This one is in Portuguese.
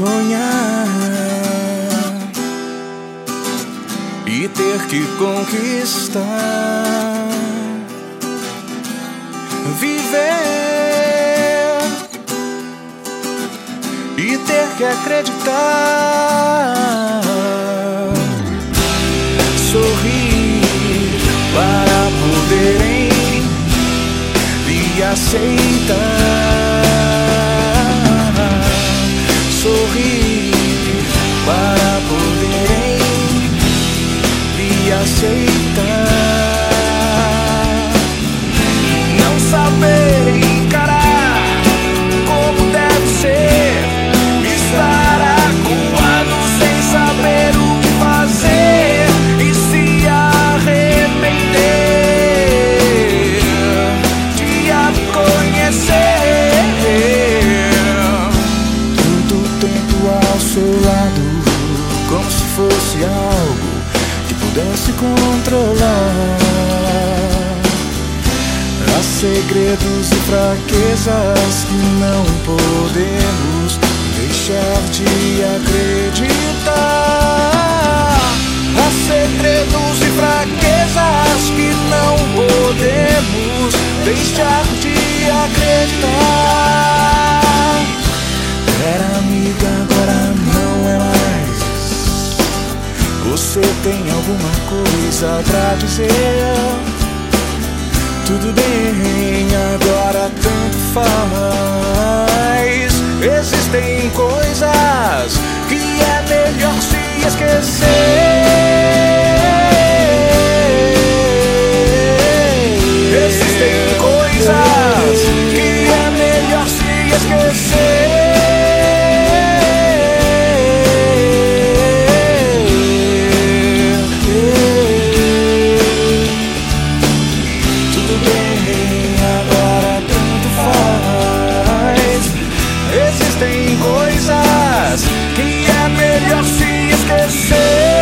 sonhar e ter que conquistar, viver e ter que acreditar, sorrir para poderem me aceitar. Como se fosse algo que pudesse controlar. Há segredos e fraquezas que não podemos deixar de acreditar. Você tem alguma coisa pra dizer? Tudo bem, agora tanto faz. Existem coisas que é melhor se esquecer. Existem coisas que é melhor se esquecer. Existem coisas que é melhor se esquecer.